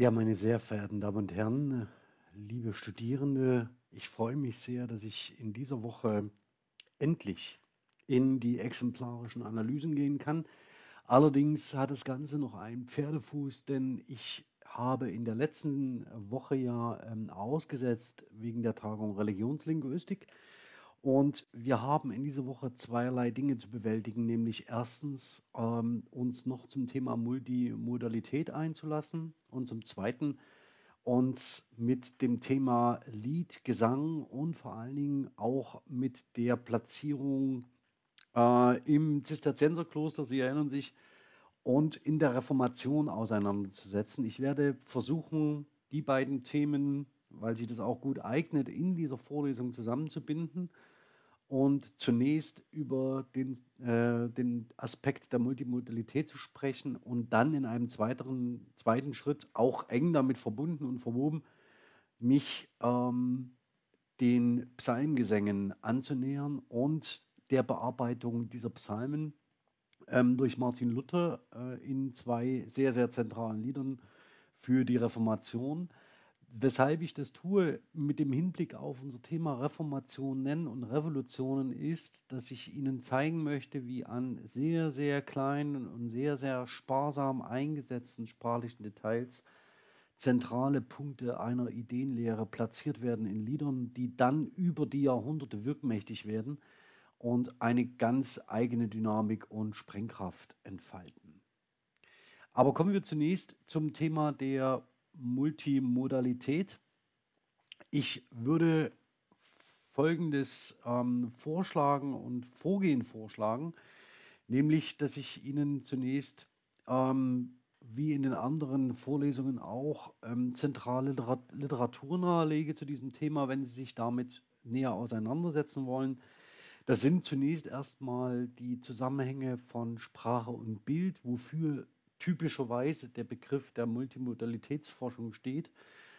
Ja, meine sehr verehrten Damen und Herren, liebe Studierende, ich freue mich sehr, dass ich in dieser Woche endlich in die exemplarischen Analysen gehen kann. Allerdings hat das Ganze noch einen Pferdefuß, denn ich habe in der letzten Woche ja ähm, ausgesetzt wegen der Tagung Religionslinguistik. Und wir haben in dieser Woche zweierlei Dinge zu bewältigen, nämlich erstens ähm, uns noch zum Thema Multimodalität einzulassen und zum Zweiten uns mit dem Thema Lied, Gesang und vor allen Dingen auch mit der Platzierung äh, im Zisterzienserkloster, Sie erinnern sich, und in der Reformation auseinanderzusetzen. Ich werde versuchen, die beiden Themen, weil sich das auch gut eignet, in dieser Vorlesung zusammenzubinden und zunächst über den, äh, den Aspekt der Multimodalität zu sprechen und dann in einem zweiteren, zweiten Schritt, auch eng damit verbunden und verwoben, mich ähm, den Psalmgesängen anzunähern und der Bearbeitung dieser Psalmen ähm, durch Martin Luther äh, in zwei sehr, sehr zentralen Liedern für die Reformation weshalb ich das tue mit dem Hinblick auf unser Thema Reformationen und Revolutionen ist, dass ich Ihnen zeigen möchte, wie an sehr, sehr kleinen und sehr, sehr sparsam eingesetzten sprachlichen Details zentrale Punkte einer Ideenlehre platziert werden in Liedern, die dann über die Jahrhunderte wirkmächtig werden und eine ganz eigene Dynamik und Sprengkraft entfalten. Aber kommen wir zunächst zum Thema der Multimodalität. Ich würde folgendes ähm, vorschlagen und Vorgehen vorschlagen, nämlich, dass ich Ihnen zunächst, ähm, wie in den anderen Vorlesungen auch, ähm, zentrale Literatur nahelege zu diesem Thema, wenn Sie sich damit näher auseinandersetzen wollen. Das sind zunächst erstmal die Zusammenhänge von Sprache und Bild, wofür typischerweise der Begriff der Multimodalitätsforschung steht,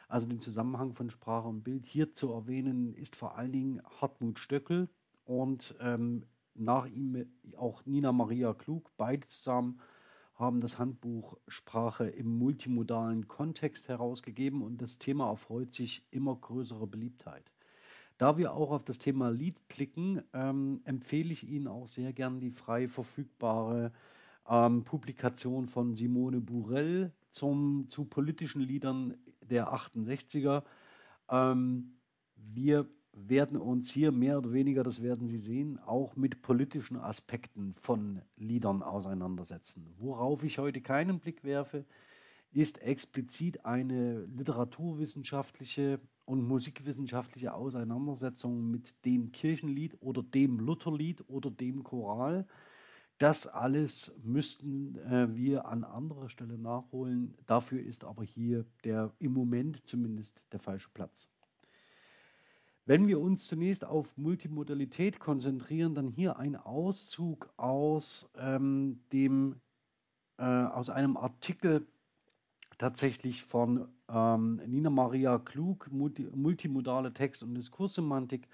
also den Zusammenhang von Sprache und Bild. Hier zu erwähnen ist vor allen Dingen Hartmut Stöckel und ähm, nach ihm auch Nina Maria Klug. Beide zusammen haben das Handbuch Sprache im multimodalen Kontext herausgegeben und das Thema erfreut sich immer größerer Beliebtheit. Da wir auch auf das Thema Lied blicken, ähm, empfehle ich Ihnen auch sehr gern die frei verfügbare ähm, Publikation von Simone Burell zum, zu politischen Liedern der 68er. Ähm, wir werden uns hier mehr oder weniger, das werden Sie sehen, auch mit politischen Aspekten von Liedern auseinandersetzen. Worauf ich heute keinen Blick werfe, ist explizit eine literaturwissenschaftliche und musikwissenschaftliche Auseinandersetzung mit dem Kirchenlied oder dem Lutherlied oder dem Choral. Das alles müssten äh, wir an anderer Stelle nachholen. Dafür ist aber hier der im Moment zumindest der falsche Platz. Wenn wir uns zunächst auf Multimodalität konzentrieren, dann hier ein Auszug aus, ähm, dem, äh, aus einem Artikel tatsächlich von ähm, Nina Maria Klug, Multi multimodale Text- und Diskurssemantik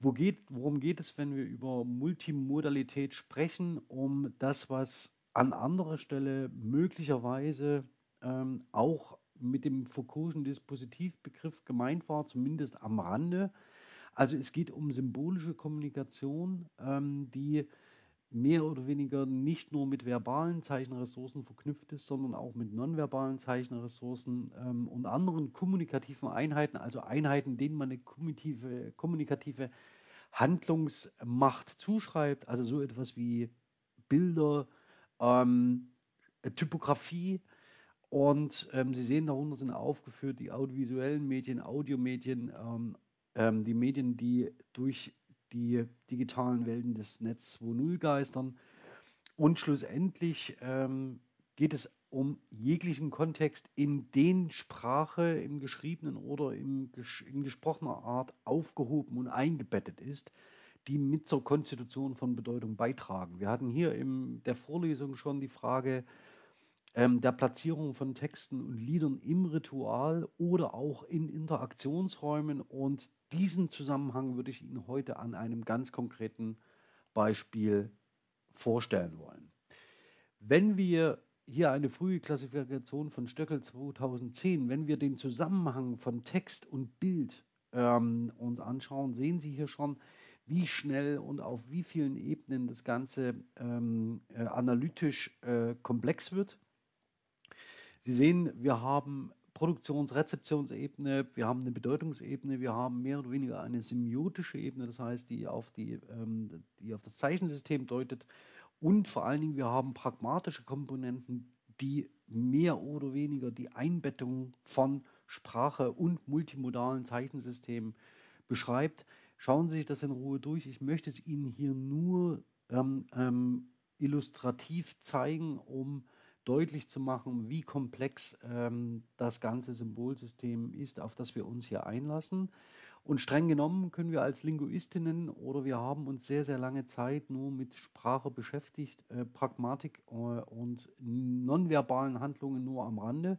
wo geht, worum geht es, wenn wir über Multimodalität sprechen? Um das, was an anderer Stelle möglicherweise ähm, auch mit dem Foucault'schen Dispositivbegriff gemeint war, zumindest am Rande. Also es geht um symbolische Kommunikation, ähm, die mehr oder weniger nicht nur mit verbalen Zeichenressourcen verknüpft ist, sondern auch mit nonverbalen Zeichenressourcen ähm, und anderen kommunikativen Einheiten, also Einheiten, denen man eine kommunikative, kommunikative Handlungsmacht zuschreibt, also so etwas wie Bilder, ähm, Typografie. Und ähm, Sie sehen darunter sind aufgeführt die audiovisuellen Medien, Audiomedien, ähm, ähm die Medien, die durch die digitalen Welten des Netz 2.0 geistern. Und schlussendlich ähm, geht es um jeglichen Kontext in den Sprache im geschriebenen oder im, in gesprochener Art aufgehoben und eingebettet ist, die mit zur Konstitution von Bedeutung beitragen. Wir hatten hier in der Vorlesung schon die Frage ähm, der Platzierung von Texten und Liedern im Ritual oder auch in Interaktionsräumen und diesen Zusammenhang würde ich Ihnen heute an einem ganz konkreten Beispiel vorstellen wollen. Wenn wir hier eine frühe Klassifikation von Stöckel 2010. Wenn wir den Zusammenhang von Text und Bild ähm, uns anschauen, sehen Sie hier schon, wie schnell und auf wie vielen Ebenen das Ganze ähm, äh, analytisch äh, komplex wird. Sie sehen, wir haben Produktions-Rezeptionsebene, wir haben eine Bedeutungsebene, wir haben mehr oder weniger eine semiotische Ebene, das heißt, die auf, die, ähm, die auf das Zeichensystem deutet und vor allen Dingen, wir haben pragmatische Komponenten, die mehr oder weniger die Einbettung von Sprache und multimodalen Zeichensystemen beschreibt. Schauen Sie sich das in Ruhe durch. Ich möchte es Ihnen hier nur ähm, ähm, illustrativ zeigen, um deutlich zu machen, wie komplex ähm, das ganze Symbolsystem ist, auf das wir uns hier einlassen. Und streng genommen können wir als Linguistinnen oder wir haben uns sehr, sehr lange Zeit nur mit Sprache beschäftigt, äh, Pragmatik äh, und nonverbalen Handlungen nur am Rande.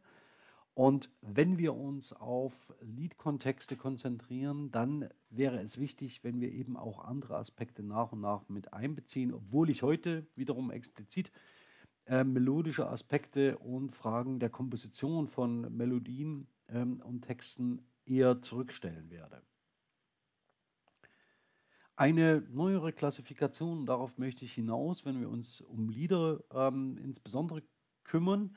Und wenn wir uns auf Liedkontexte konzentrieren, dann wäre es wichtig, wenn wir eben auch andere Aspekte nach und nach mit einbeziehen, obwohl ich heute wiederum explizit äh, melodische Aspekte und Fragen der Komposition von Melodien ähm, und Texten eher zurückstellen werde. Eine neuere Klassifikation, darauf möchte ich hinaus, wenn wir uns um Lieder ähm, insbesondere kümmern,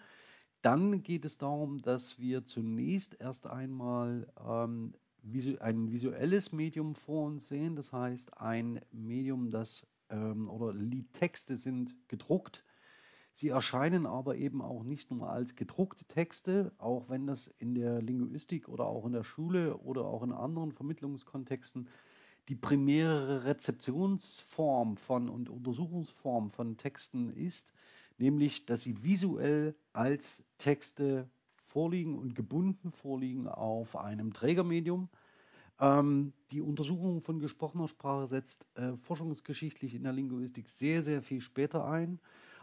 dann geht es darum, dass wir zunächst erst einmal ähm, visu ein visuelles Medium vor uns sehen, das heißt ein Medium, das ähm, oder Liedtexte sind gedruckt. Sie erscheinen aber eben auch nicht nur als gedruckte Texte, auch wenn das in der Linguistik oder auch in der Schule oder auch in anderen Vermittlungskontexten die primäre Rezeptionsform von und Untersuchungsform von Texten ist, nämlich dass sie visuell als Texte vorliegen und gebunden vorliegen auf einem Trägermedium. Ähm, die Untersuchung von gesprochener Sprache setzt äh, forschungsgeschichtlich in der Linguistik sehr, sehr viel später ein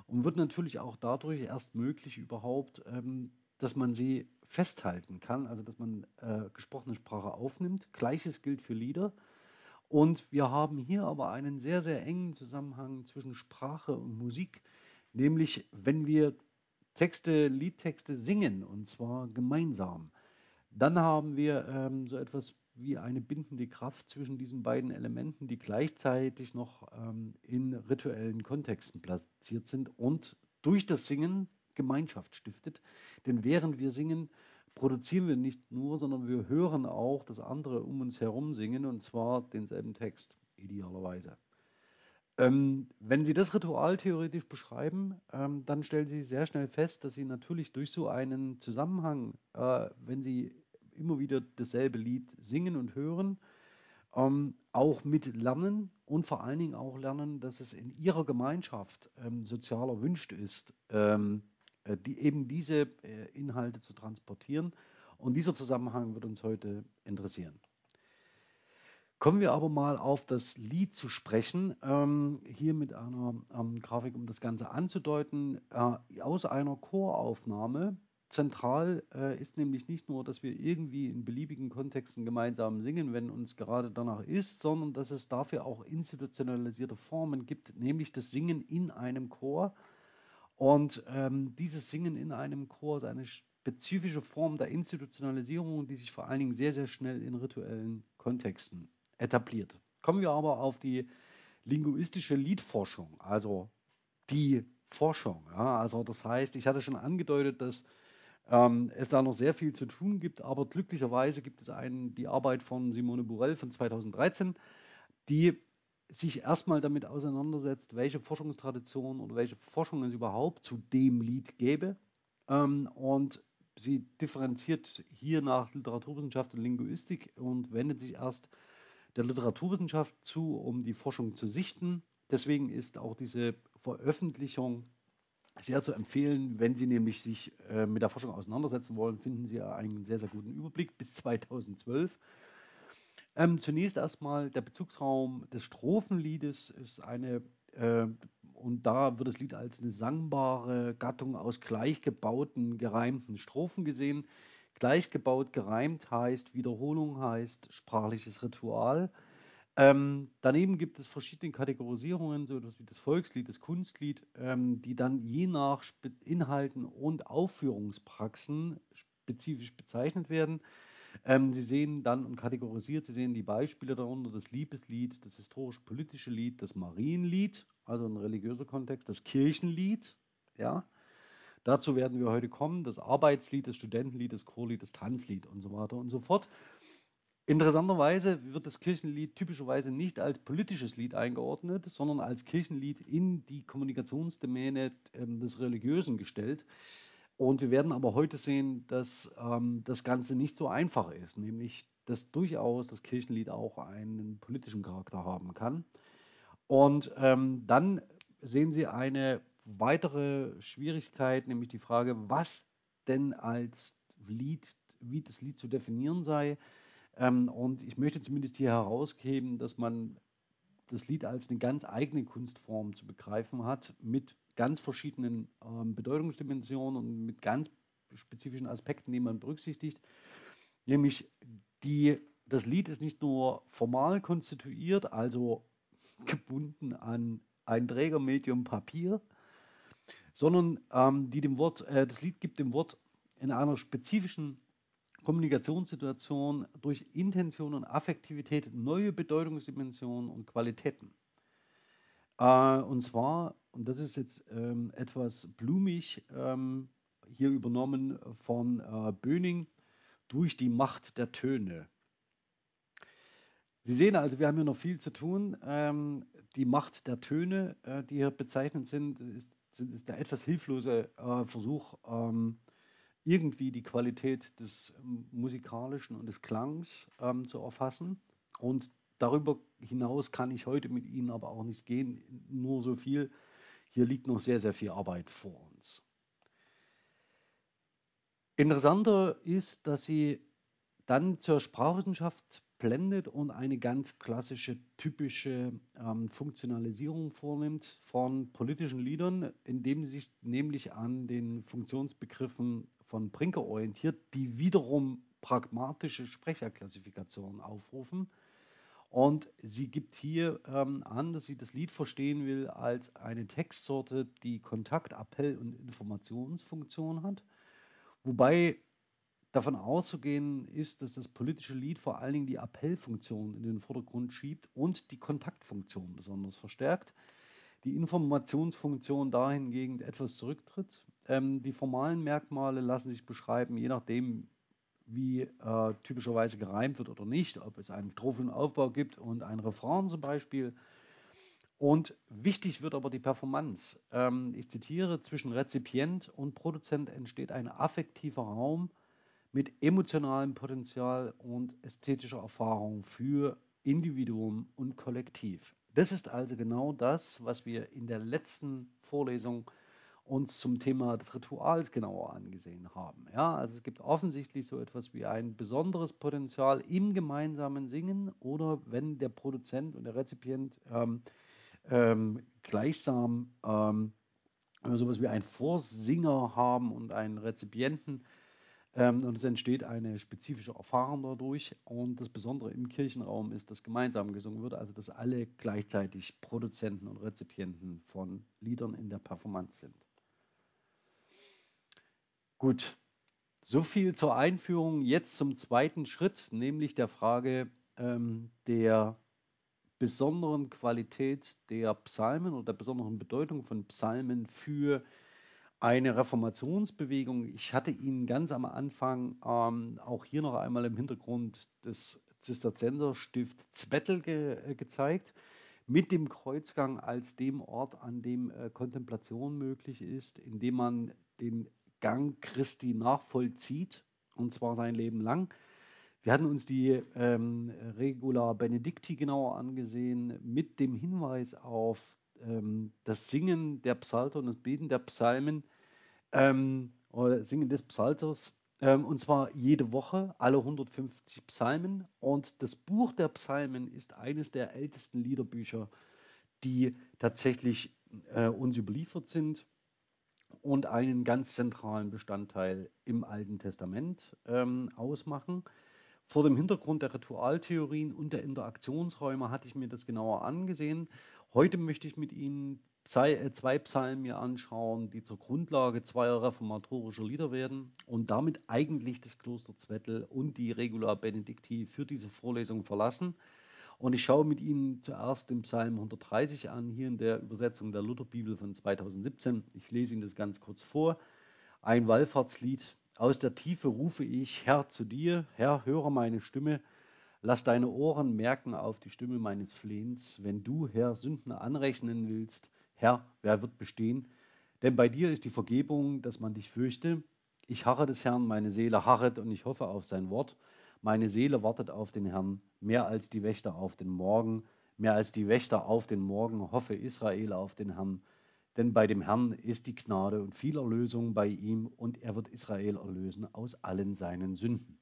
und wird natürlich auch dadurch erst möglich überhaupt, ähm, dass man sie festhalten kann, also dass man äh, gesprochene Sprache aufnimmt. Gleiches gilt für Lieder. Und wir haben hier aber einen sehr, sehr engen Zusammenhang zwischen Sprache und Musik, nämlich wenn wir Texte, Liedtexte singen, und zwar gemeinsam, dann haben wir ähm, so etwas wie eine bindende Kraft zwischen diesen beiden Elementen, die gleichzeitig noch ähm, in rituellen Kontexten platziert sind und durch das Singen Gemeinschaft stiftet. Denn während wir singen, produzieren wir nicht nur, sondern wir hören auch, dass andere um uns herum singen und zwar denselben Text, idealerweise. Ähm, wenn Sie das Ritual theoretisch beschreiben, ähm, dann stellen Sie sehr schnell fest, dass Sie natürlich durch so einen Zusammenhang, äh, wenn Sie immer wieder dasselbe Lied singen und hören, ähm, auch mit lernen und vor allen Dingen auch lernen, dass es in Ihrer Gemeinschaft ähm, sozial erwünscht ist, ähm, äh, die, eben diese äh, Inhalte zu transportieren. Und dieser Zusammenhang wird uns heute interessieren. Kommen wir aber mal auf das Lied zu sprechen. Ähm, hier mit einer ähm, Grafik, um das Ganze anzudeuten. Äh, aus einer Choraufnahme. Zentral äh, ist nämlich nicht nur, dass wir irgendwie in beliebigen Kontexten gemeinsam singen, wenn uns gerade danach ist, sondern dass es dafür auch institutionalisierte Formen gibt, nämlich das Singen in einem Chor und ähm, dieses Singen in einem Chor ist eine spezifische Form der Institutionalisierung, die sich vor allen Dingen sehr, sehr schnell in rituellen Kontexten etabliert. Kommen wir aber auf die linguistische Liedforschung, also die Forschung. Ja, also das heißt, ich hatte schon angedeutet, dass ähm, es da noch sehr viel zu tun gibt, aber glücklicherweise gibt es einen, die Arbeit von Simone Burell von 2013, die sich erstmal damit auseinandersetzt, welche Forschungstradition oder welche Forschung es überhaupt zu dem Lied gäbe. Ähm, und sie differenziert hier nach Literaturwissenschaft und Linguistik und wendet sich erst der Literaturwissenschaft zu, um die Forschung zu sichten. Deswegen ist auch diese Veröffentlichung sehr zu empfehlen, wenn Sie nämlich sich äh, mit der Forschung auseinandersetzen wollen, finden Sie einen sehr, sehr guten Überblick bis 2012. Ähm, zunächst erstmal der Bezugsraum des Strophenliedes ist eine, äh, und da wird das Lied als eine sangbare Gattung aus gleichgebauten, gereimten Strophen gesehen. Gleichgebaut, gereimt heißt, Wiederholung heißt, sprachliches Ritual. Ähm, daneben gibt es verschiedene Kategorisierungen, so wie das Volkslied, das Kunstlied, ähm, die dann je nach Spe Inhalten und Aufführungspraxen spezifisch bezeichnet werden. Ähm, Sie sehen dann und kategorisiert, Sie sehen die Beispiele darunter, das Liebeslied, das historisch-politische Lied, das Marienlied, also ein religiöser Kontext, das Kirchenlied, ja. Dazu werden wir heute kommen, das Arbeitslied, das Studentenlied, das Chorlied, das Tanzlied und so weiter und so fort. Interessanterweise wird das Kirchenlied typischerweise nicht als politisches Lied eingeordnet, sondern als Kirchenlied in die Kommunikationsdomäne ähm, des Religiösen gestellt. Und wir werden aber heute sehen, dass ähm, das Ganze nicht so einfach ist, nämlich dass durchaus das Kirchenlied auch einen politischen Charakter haben kann. Und ähm, dann sehen Sie eine weitere Schwierigkeit, nämlich die Frage, was denn als Lied, wie das Lied zu definieren sei. Ähm, und ich möchte zumindest hier herausheben, dass man das Lied als eine ganz eigene Kunstform zu begreifen hat, mit ganz verschiedenen ähm, Bedeutungsdimensionen und mit ganz spezifischen Aspekten, die man berücksichtigt. Nämlich die, das Lied ist nicht nur formal konstituiert, also gebunden an ein Trägermedium Papier, sondern ähm, die dem Wort, äh, das Lied gibt dem Wort in einer spezifischen Kommunikationssituation durch Intention und Affektivität neue Bedeutungsdimensionen und Qualitäten. Äh, und zwar, und das ist jetzt ähm, etwas blumig ähm, hier übernommen von äh, Böning, durch die Macht der Töne. Sie sehen also, wir haben hier noch viel zu tun. Ähm, die Macht der Töne, äh, die hier bezeichnet sind, ist, der etwas hilflose äh, Versuch, irgendwie die Qualität des ähm, musikalischen und des Klangs ähm, zu erfassen. Und darüber hinaus kann ich heute mit Ihnen aber auch nicht gehen. Nur so viel. Hier liegt noch sehr, sehr viel Arbeit vor uns. Interessanter ist, dass sie dann zur Sprachwissenschaft blendet und eine ganz klassische, typische ähm, Funktionalisierung vornimmt von politischen Liedern, indem sie sich nämlich an den Funktionsbegriffen von Brinker orientiert, die wiederum pragmatische Sprecherklassifikationen aufrufen. Und sie gibt hier ähm, an, dass sie das Lied verstehen will als eine Textsorte, die Kontakt, Appell und Informationsfunktion hat. Wobei davon auszugehen ist, dass das politische Lied vor allen Dingen die Appellfunktion in den Vordergrund schiebt und die Kontaktfunktion besonders verstärkt. Die Informationsfunktion dahingegen etwas zurücktritt. Ähm, die formalen Merkmale lassen sich beschreiben, je nachdem, wie äh, typischerweise gereimt wird oder nicht, ob es einen Strophenaufbau gibt und ein Refrain zum Beispiel. Und wichtig wird aber die Performance. Ähm, ich zitiere, zwischen Rezipient und Produzent entsteht ein affektiver Raum, mit emotionalem Potenzial und ästhetischer Erfahrung für Individuum und Kollektiv. Das ist also genau das, was wir in der letzten Vorlesung uns zum Thema des Rituals genauer angesehen haben. Ja, also es gibt offensichtlich so etwas wie ein besonderes Potenzial im gemeinsamen Singen oder wenn der Produzent und der Rezipient ähm, ähm, gleichsam ähm, sowas wie einen Vorsinger haben und einen Rezipienten, ähm, und es entsteht eine spezifische Erfahrung dadurch. Und das Besondere im Kirchenraum ist, dass gemeinsam gesungen wird, also dass alle gleichzeitig Produzenten und Rezipienten von Liedern in der Performance sind. Gut, so viel zur Einführung. Jetzt zum zweiten Schritt, nämlich der Frage ähm, der besonderen Qualität der Psalmen oder der besonderen Bedeutung von Psalmen für eine Reformationsbewegung. Ich hatte Ihnen ganz am Anfang ähm, auch hier noch einmal im Hintergrund das Zisterzienserstift Zwettel ge äh, gezeigt, mit dem Kreuzgang als dem Ort, an dem äh, Kontemplation möglich ist, in dem man den Gang Christi nachvollzieht, und zwar sein Leben lang. Wir hatten uns die ähm, Regula Benedicti genauer angesehen, mit dem Hinweis auf ähm, das Singen der Psalter und das Beten der Psalmen ähm, oder Singen des Psalters ähm, und zwar jede Woche, alle 150 Psalmen. Und das Buch der Psalmen ist eines der ältesten Liederbücher, die tatsächlich äh, uns überliefert sind und einen ganz zentralen Bestandteil im Alten Testament ähm, ausmachen. Vor dem Hintergrund der Ritualtheorien und der Interaktionsräume hatte ich mir das genauer angesehen. Heute möchte ich mit Ihnen äh, zwei Psalmen mir anschauen, die zur Grundlage zweier reformatorischer Lieder werden und damit eigentlich das Kloster Zwettl und die Regula Benedicti für diese Vorlesung verlassen. Und ich schaue mit Ihnen zuerst den Psalm 130 an, hier in der Übersetzung der Lutherbibel von 2017. Ich lese Ihnen das ganz kurz vor. Ein Wallfahrtslied. Aus der Tiefe rufe ich, Herr, zu dir. Herr, höre meine Stimme. Lass deine Ohren merken auf die Stimme meines Flehens. Wenn du, Herr, Sünden anrechnen willst, Herr, wer wird bestehen? Denn bei dir ist die Vergebung, dass man dich fürchte. Ich harre des Herrn, meine Seele harret und ich hoffe auf sein Wort. Meine Seele wartet auf den Herrn, mehr als die Wächter auf den Morgen, mehr als die Wächter auf den Morgen hoffe Israel auf den Herrn. Denn bei dem Herrn ist die Gnade und viel Erlösung bei ihm und er wird Israel erlösen aus allen seinen Sünden.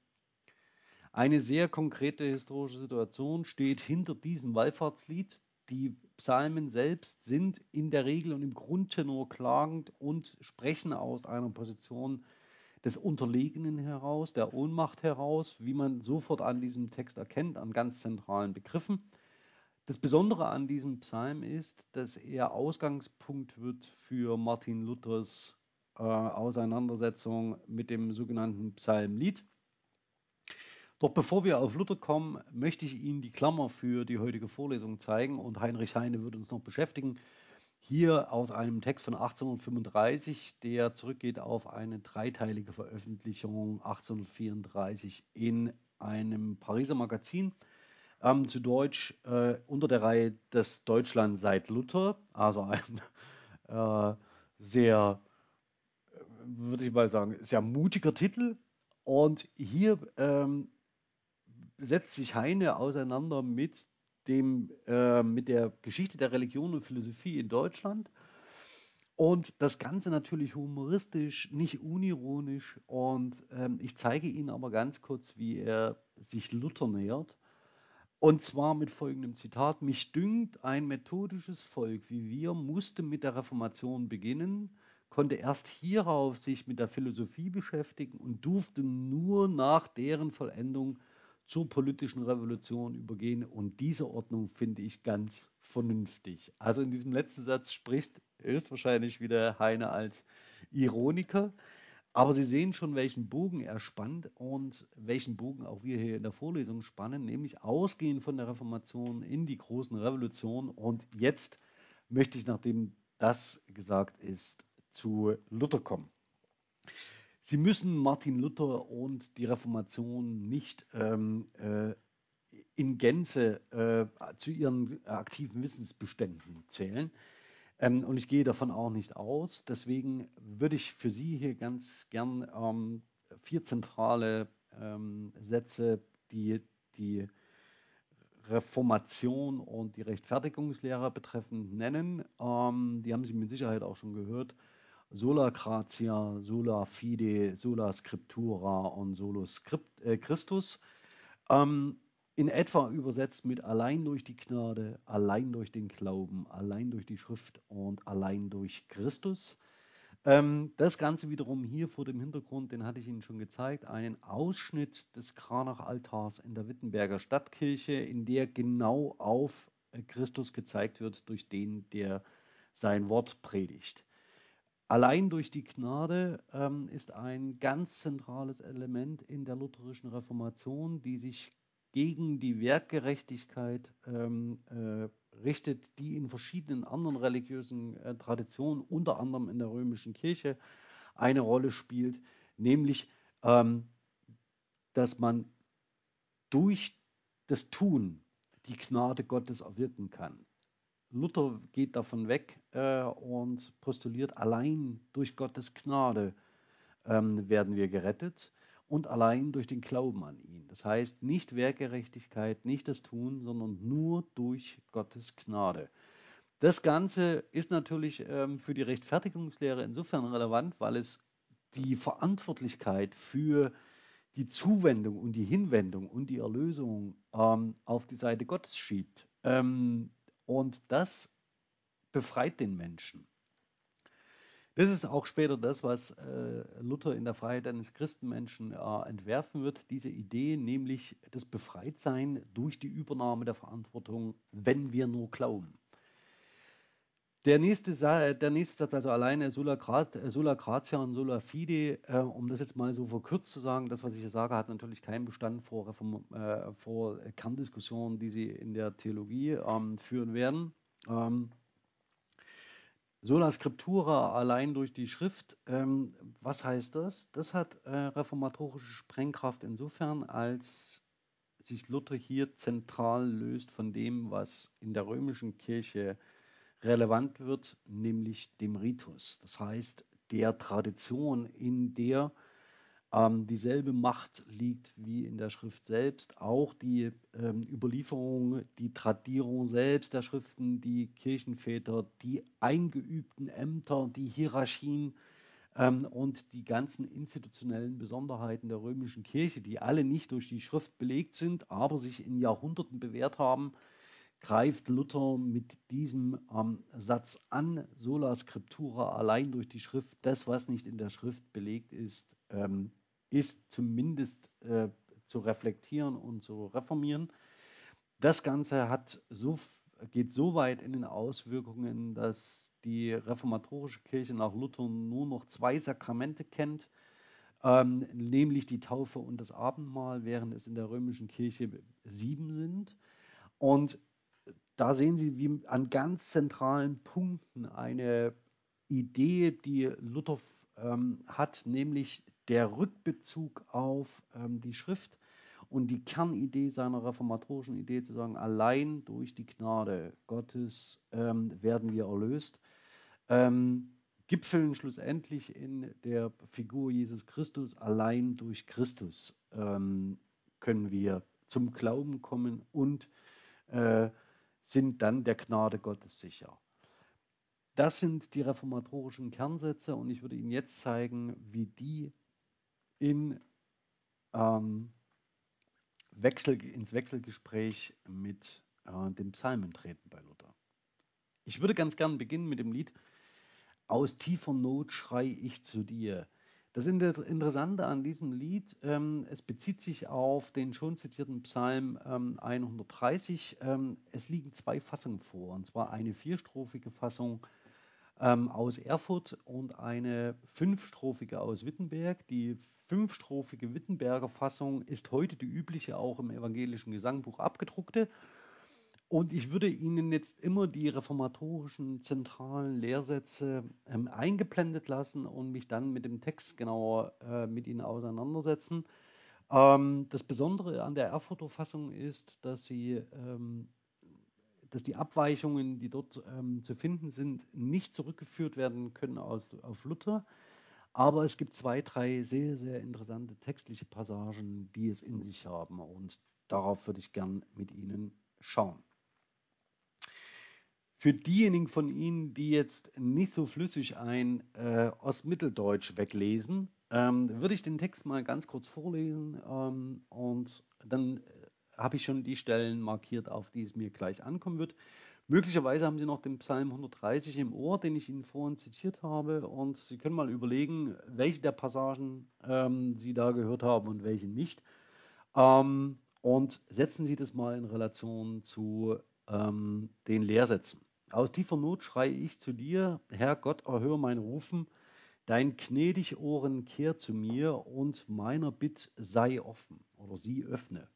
Eine sehr konkrete historische Situation steht hinter diesem Wallfahrtslied. Die Psalmen selbst sind in der Regel und im Grundtenor klagend und sprechen aus einer Position des Unterlegenen heraus, der Ohnmacht heraus, wie man sofort an diesem Text erkennt, an ganz zentralen Begriffen. Das Besondere an diesem Psalm ist, dass er Ausgangspunkt wird für Martin Luthers äh, Auseinandersetzung mit dem sogenannten Psalmlied. Doch bevor wir auf Luther kommen, möchte ich Ihnen die Klammer für die heutige Vorlesung zeigen und Heinrich Heine wird uns noch beschäftigen. Hier aus einem Text von 1835, der zurückgeht auf eine dreiteilige Veröffentlichung 1834 in einem Pariser Magazin. Ähm, zu Deutsch äh, unter der Reihe Das Deutschland seit Luther, also ein äh, sehr, äh, würde ich mal sagen, sehr mutiger Titel. Und hier ähm, setzt sich Heine auseinander mit, dem, äh, mit der Geschichte der Religion und Philosophie in Deutschland. Und das Ganze natürlich humoristisch, nicht unironisch. Und ähm, ich zeige Ihnen aber ganz kurz, wie er sich Luther nähert. Und zwar mit folgendem Zitat: Mich dünkt, ein methodisches Volk wie wir musste mit der Reformation beginnen, konnte erst hierauf sich mit der Philosophie beschäftigen und durfte nur nach deren Vollendung zur politischen Revolution übergehen. Und diese Ordnung finde ich ganz vernünftig. Also in diesem letzten Satz spricht höchstwahrscheinlich wieder Heine als Ironiker. Aber Sie sehen schon, welchen Bogen er spannt und welchen Bogen auch wir hier in der Vorlesung spannen, nämlich ausgehend von der Reformation in die großen Revolutionen. Und jetzt möchte ich, nachdem das gesagt ist, zu Luther kommen. Sie müssen Martin Luther und die Reformation nicht ähm, äh, in Gänze äh, zu ihren aktiven Wissensbeständen zählen. Ähm, und ich gehe davon auch nicht aus. Deswegen würde ich für Sie hier ganz gern ähm, vier zentrale ähm, Sätze, die die Reformation und die Rechtfertigungslehre betreffend nennen. Ähm, die haben Sie mit Sicherheit auch schon gehört sola gratia, sola fide, sola scriptura und solo script, äh, Christus. Ähm, in etwa übersetzt mit allein durch die Gnade, allein durch den Glauben, allein durch die Schrift und allein durch Christus. Ähm, das Ganze wiederum hier vor dem Hintergrund, den hatte ich Ihnen schon gezeigt, einen Ausschnitt des Kranach-Altars in der Wittenberger Stadtkirche, in der genau auf Christus gezeigt wird, durch den der sein Wort predigt. Allein durch die Gnade ähm, ist ein ganz zentrales Element in der lutherischen Reformation, die sich gegen die Werkgerechtigkeit ähm, äh, richtet, die in verschiedenen anderen religiösen äh, Traditionen, unter anderem in der römischen Kirche, eine Rolle spielt, nämlich, ähm, dass man durch das Tun die Gnade Gottes erwirken kann. Luther geht davon weg äh, und postuliert, allein durch Gottes Gnade ähm, werden wir gerettet und allein durch den Glauben an ihn. Das heißt nicht Werkgerechtigkeit, nicht das Tun, sondern nur durch Gottes Gnade. Das Ganze ist natürlich ähm, für die Rechtfertigungslehre insofern relevant, weil es die Verantwortlichkeit für die Zuwendung und die Hinwendung und die Erlösung ähm, auf die Seite Gottes schiebt. Ähm, und das befreit den Menschen. Das ist auch später das, was äh, Luther in der Freiheit eines Christenmenschen äh, entwerfen wird, diese Idee, nämlich das Befreitsein durch die Übernahme der Verantwortung, wenn wir nur glauben. Der nächste, der nächste Satz, also alleine sola, grat, sola gratia und sola fide, äh, um das jetzt mal so verkürzt zu sagen, das, was ich hier sage, hat natürlich keinen Bestand vor, äh, vor Kerndiskussionen, die Sie in der Theologie ähm, führen werden. Ähm, Sola Scriptura allein durch die Schrift. Ähm, was heißt das? Das hat äh, reformatorische Sprengkraft insofern, als sich Luther hier zentral löst von dem, was in der römischen Kirche relevant wird, nämlich dem Ritus. Das heißt, der Tradition, in der ähm, dieselbe Macht liegt wie in der Schrift selbst. Auch die ähm, Überlieferung, die Tradierung selbst der Schriften, die Kirchenväter, die eingeübten Ämter, die Hierarchien ähm, und die ganzen institutionellen Besonderheiten der römischen Kirche, die alle nicht durch die Schrift belegt sind, aber sich in Jahrhunderten bewährt haben, greift Luther mit diesem ähm, Satz an, sola scriptura, allein durch die Schrift, das, was nicht in der Schrift belegt ist, ähm, ist zumindest äh, zu reflektieren und zu reformieren. Das Ganze hat so, geht so weit in den Auswirkungen, dass die reformatorische Kirche nach Luther nur noch zwei Sakramente kennt, ähm, nämlich die Taufe und das Abendmahl, während es in der römischen Kirche sieben sind. Und da sehen Sie, wie an ganz zentralen Punkten eine Idee, die Luther ähm, hat, nämlich der Rückbezug auf ähm, die Schrift und die Kernidee seiner reformatorischen Idee zu sagen, allein durch die Gnade Gottes ähm, werden wir erlöst, ähm, gipfeln schlussendlich in der Figur Jesus Christus, allein durch Christus ähm, können wir zum Glauben kommen und äh, sind dann der Gnade Gottes sicher. Das sind die reformatorischen Kernsätze und ich würde Ihnen jetzt zeigen, wie die in, ähm, Wechsel, ins Wechselgespräch mit äh, dem Psalmen treten bei Luther. Ich würde ganz gern beginnen mit dem Lied Aus tiefer Not schrei ich zu dir. Das Interessante an diesem Lied, ähm, es bezieht sich auf den schon zitierten Psalm ähm, 130. Ähm, es liegen zwei Fassungen vor, und zwar eine vierstrophige Fassung ähm, aus Erfurt und eine fünfstrophige aus Wittenberg. Die fünfstrophige Wittenberger Fassung ist heute die übliche, auch im evangelischen Gesangbuch abgedruckte. Und ich würde Ihnen jetzt immer die reformatorischen zentralen Lehrsätze ähm, eingeblendet lassen und mich dann mit dem Text genauer äh, mit Ihnen auseinandersetzen. Ähm, das Besondere an der Erfurter Fassung ist, dass sie ähm, dass die Abweichungen, die dort ähm, zu finden sind, nicht zurückgeführt werden können aus, auf Luther. Aber es gibt zwei, drei sehr, sehr interessante textliche Passagen, die es in sich haben. Und darauf würde ich gern mit Ihnen schauen. Für diejenigen von Ihnen, die jetzt nicht so flüssig ein äh, Ostmitteldeutsch weglesen, ähm, würde ich den Text mal ganz kurz vorlesen ähm, und dann habe ich schon die Stellen markiert, auf die es mir gleich ankommen wird. Möglicherweise haben Sie noch den Psalm 130 im Ohr, den ich Ihnen vorhin zitiert habe. Und Sie können mal überlegen, welche der Passagen ähm, Sie da gehört haben und welche nicht. Ähm, und setzen Sie das mal in Relation zu ähm, den Lehrsätzen. Aus tiefer Not schreie ich zu dir, Herr Gott, erhöre mein Rufen. Dein gnädig Ohren kehr zu mir und meiner Bitt sei offen oder sie öffne.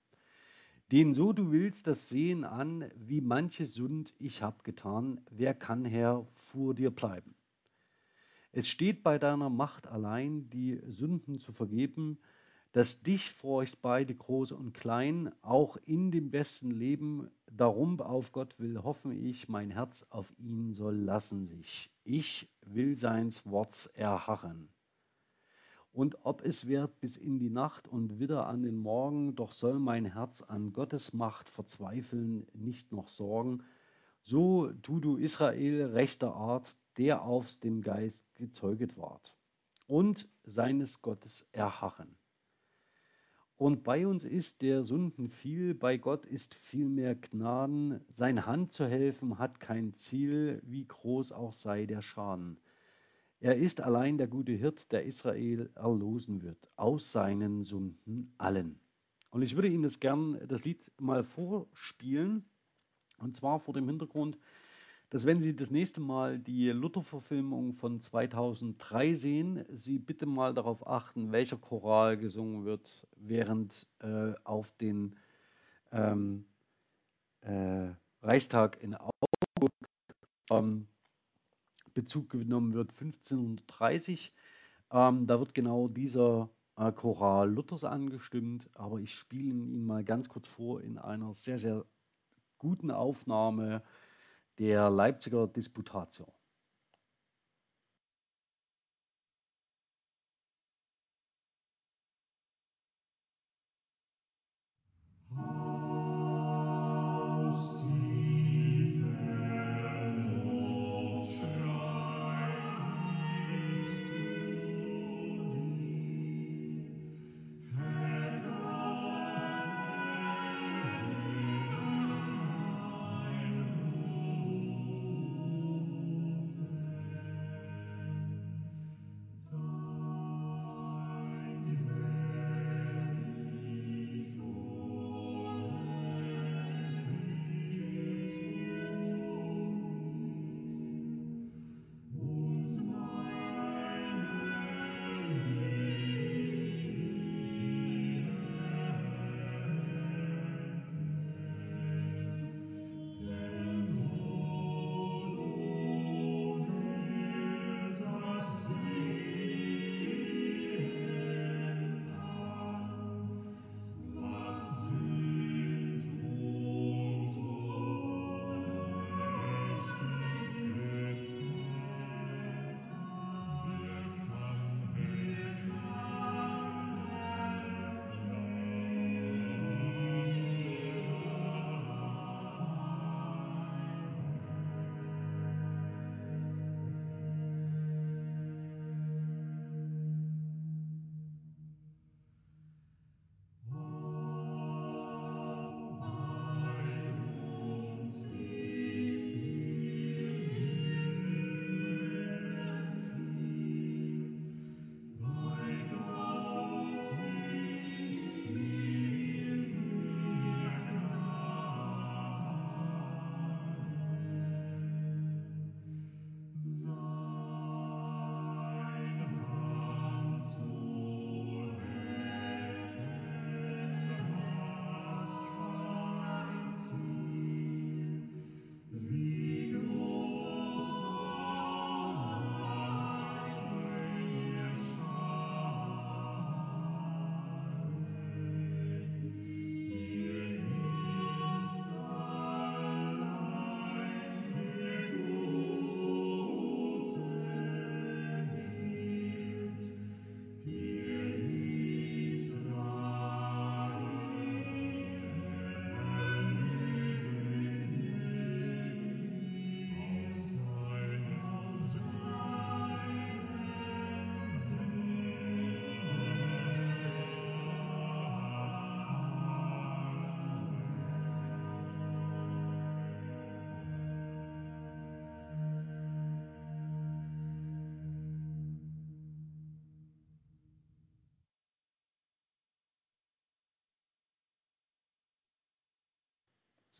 Den so du willst das sehen an, wie manche Sünd ich hab getan, wer kann Herr vor dir bleiben? Es steht bei deiner Macht allein, die Sünden zu vergeben, dass dich furcht beide groß und klein, auch in dem besten Leben, darum auf Gott will, hoffe ich, mein Herz auf ihn soll lassen sich. Ich will seins Worts erharren und ob es wird bis in die Nacht und wieder an den Morgen, doch soll mein Herz an Gottes Macht verzweifeln, nicht noch sorgen, So tu du Israel rechter Art, der aufs dem Geist gezeuget ward und seines Gottes erharren. Und bei uns ist der Sünden viel, bei Gott ist viel mehr Gnaden. Sein Hand zu helfen hat kein Ziel, wie groß auch sei der Schaden. Er ist allein der gute Hirt, der Israel erlosen wird, aus seinen Sünden allen. Und ich würde Ihnen das gern, das Lied mal vorspielen, und zwar vor dem Hintergrund, dass wenn Sie das nächste Mal die Luther-Verfilmung von 2003 sehen, Sie bitte mal darauf achten, welcher Choral gesungen wird, während äh, auf den ähm, äh, Reichstag in Augsburg ähm, Bezug genommen wird, 1530. Ähm, da wird genau dieser äh, Choral Luthers angestimmt, aber ich spiele ihn mal ganz kurz vor in einer sehr, sehr guten Aufnahme der Leipziger Disputatio.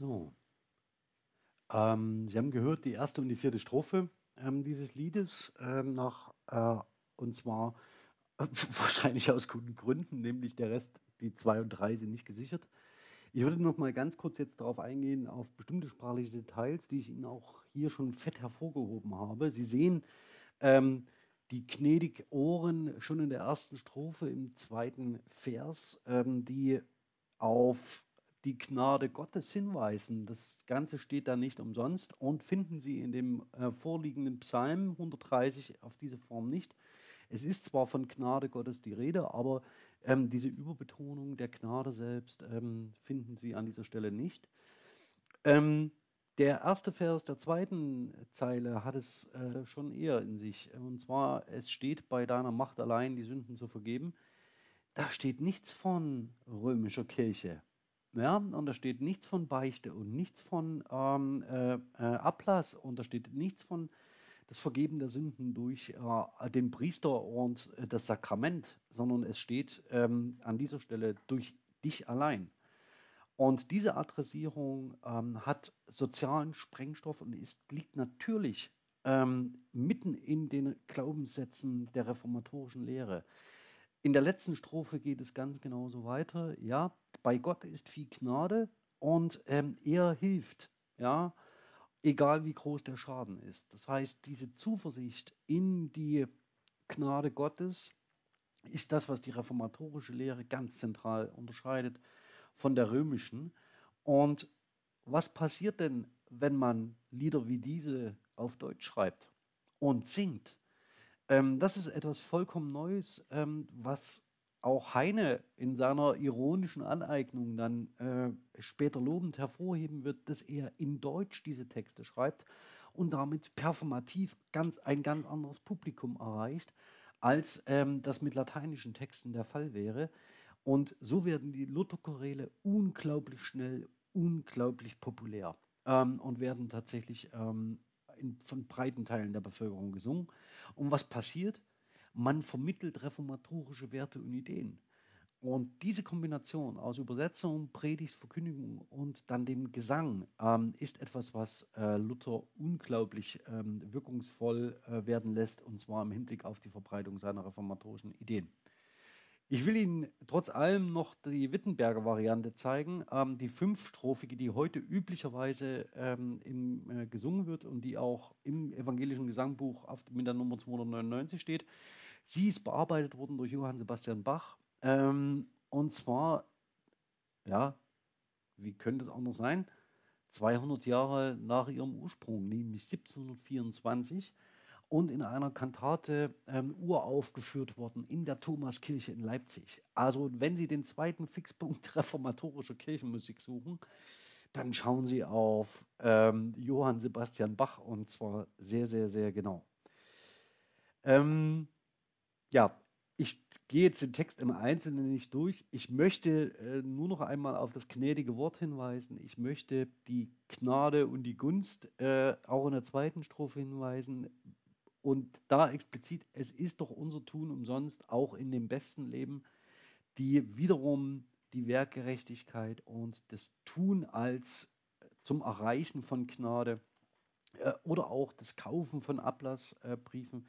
So. Ähm, Sie haben gehört die erste und die vierte Strophe ähm, dieses Liedes ähm, nach, äh, und zwar äh, wahrscheinlich aus guten Gründen, nämlich der Rest, die zwei und drei sind nicht gesichert. Ich würde noch mal ganz kurz jetzt darauf eingehen, auf bestimmte sprachliche Details, die ich Ihnen auch hier schon fett hervorgehoben habe. Sie sehen ähm, die gnädig Ohren schon in der ersten Strophe im zweiten Vers, ähm, die auf die Gnade Gottes hinweisen. Das Ganze steht da nicht umsonst und finden Sie in dem äh, vorliegenden Psalm 130 auf diese Form nicht. Es ist zwar von Gnade Gottes die Rede, aber ähm, diese Überbetonung der Gnade selbst ähm, finden Sie an dieser Stelle nicht. Ähm, Der erste Vers der zweiten Zeile hat es äh, schon eher in sich. Und zwar, es steht bei deiner Macht allein, die Sünden zu vergeben. Da steht nichts von römischer Kirche. Ja, und da steht nichts von Beichte und nichts von ähm, äh, äh, Ablass und da steht nichts von das Vergeben der Sünden durch äh, den Priester und äh, das Sakrament, sondern es steht ähm, an dieser Stelle durch dich allein. Und diese Adressierung ähm, hat sozialen Sprengstoff und ist, liegt natürlich ähm, mitten in den Glaubenssätzen der reformatorischen Lehre. In der letzten Strophe geht es ganz genauso weiter. Ja, bei Gott ist viel Gnade und ähm, er hilft. Ja, egal wie groß der Schaden ist. Das heißt, diese Zuversicht in die Gnade Gottes ist das, was die reformatorische Lehre ganz zentral unterscheidet von der römischen. Und was passiert denn, wenn man Lieder wie diese auf Deutsch schreibt und singt? Ähm, das ist etwas vollkommen Neues, ähm, was auch Heine in seiner ironischen Aneignung dann äh, später lobend hervorheben wird, dass er in Deutsch diese Texte schreibt und damit performativ ganz, ein ganz anderes Publikum erreicht, als ähm, das mit lateinischen Texten der Fall wäre. Und so werden die Lutherchoräle unglaublich schnell, unglaublich populär ähm, und werden tatsächlich ähm, in, von breiten Teilen der Bevölkerung gesungen. Und was passiert? Man vermittelt reformatorische Werte und Ideen. Und diese Kombination aus Übersetzung, Predigt, Verkündigung und dann dem Gesang ähm, ist etwas, was äh, Luther unglaublich ähm, wirkungsvoll äh, werden lässt, und zwar im Hinblick auf die Verbreitung seiner reformatorischen Ideen. Ich will Ihnen trotz allem noch die Wittenberger Variante zeigen, ähm, die fünfstrophige, die heute üblicherweise ähm, im, äh, gesungen wird und die auch im evangelischen Gesangbuch auf, mit der Nummer 299 steht. Sie ist bearbeitet worden durch Johann Sebastian Bach. Ähm, und zwar, ja, wie könnte es anders sein? 200 Jahre nach ihrem Ursprung, nämlich 1724 und in einer Kantate ähm, uraufgeführt worden in der Thomaskirche in Leipzig. Also wenn Sie den zweiten Fixpunkt reformatorischer Kirchenmusik suchen, dann schauen Sie auf ähm, Johann Sebastian Bach und zwar sehr, sehr, sehr genau. Ähm, ja, ich gehe jetzt den Text im Einzelnen nicht durch. Ich möchte äh, nur noch einmal auf das gnädige Wort hinweisen. Ich möchte die Gnade und die Gunst äh, auch in der zweiten Strophe hinweisen. Und da explizit, es ist doch unser Tun umsonst, auch in dem besten Leben, die wiederum die Werkgerechtigkeit und das Tun als äh, zum Erreichen von Gnade äh, oder auch das Kaufen von Ablassbriefen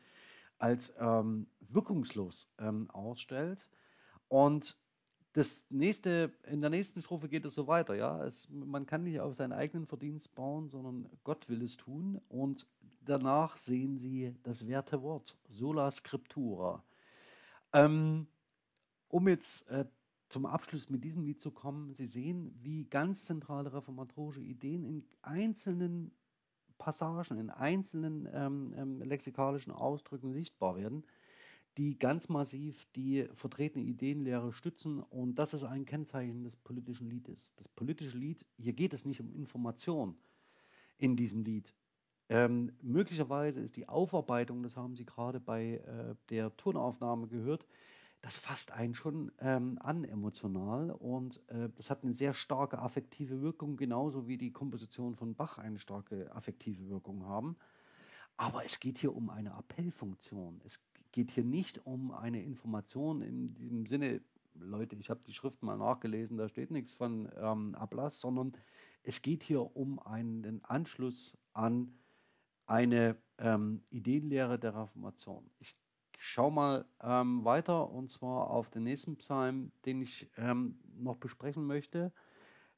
als ähm, wirkungslos ähm, ausstellt. Und das nächste, in der nächsten Strophe geht es so weiter, ja. Es, man kann nicht auf seinen eigenen Verdienst bauen, sondern Gott will es tun. Und danach sehen Sie das werte Wort, sola scriptura. Ähm, um jetzt äh, zum Abschluss mit diesem Lied zu kommen, Sie sehen, wie ganz zentrale reformatorische Ideen in einzelnen Passagen, in einzelnen ähm, ähm, lexikalischen Ausdrücken sichtbar werden die ganz massiv die vertretene Ideenlehre stützen. Und das ist ein Kennzeichen des politischen Liedes. Das politische Lied, hier geht es nicht um Information in diesem Lied. Ähm, möglicherweise ist die Aufarbeitung, das haben Sie gerade bei äh, der Tonaufnahme gehört, das fasst einen schon ähm, an emotional und äh, das hat eine sehr starke affektive Wirkung, genauso wie die Komposition von Bach eine starke affektive Wirkung haben. Aber es geht hier um eine Appellfunktion. Es geht hier nicht um eine Information in dem Sinne, Leute, ich habe die Schrift mal nachgelesen, da steht nichts von ähm, Ablass, sondern es geht hier um einen Anschluss an eine ähm, Ideenlehre der Reformation. Ich schaue mal ähm, weiter und zwar auf den nächsten Psalm, den ich ähm, noch besprechen möchte.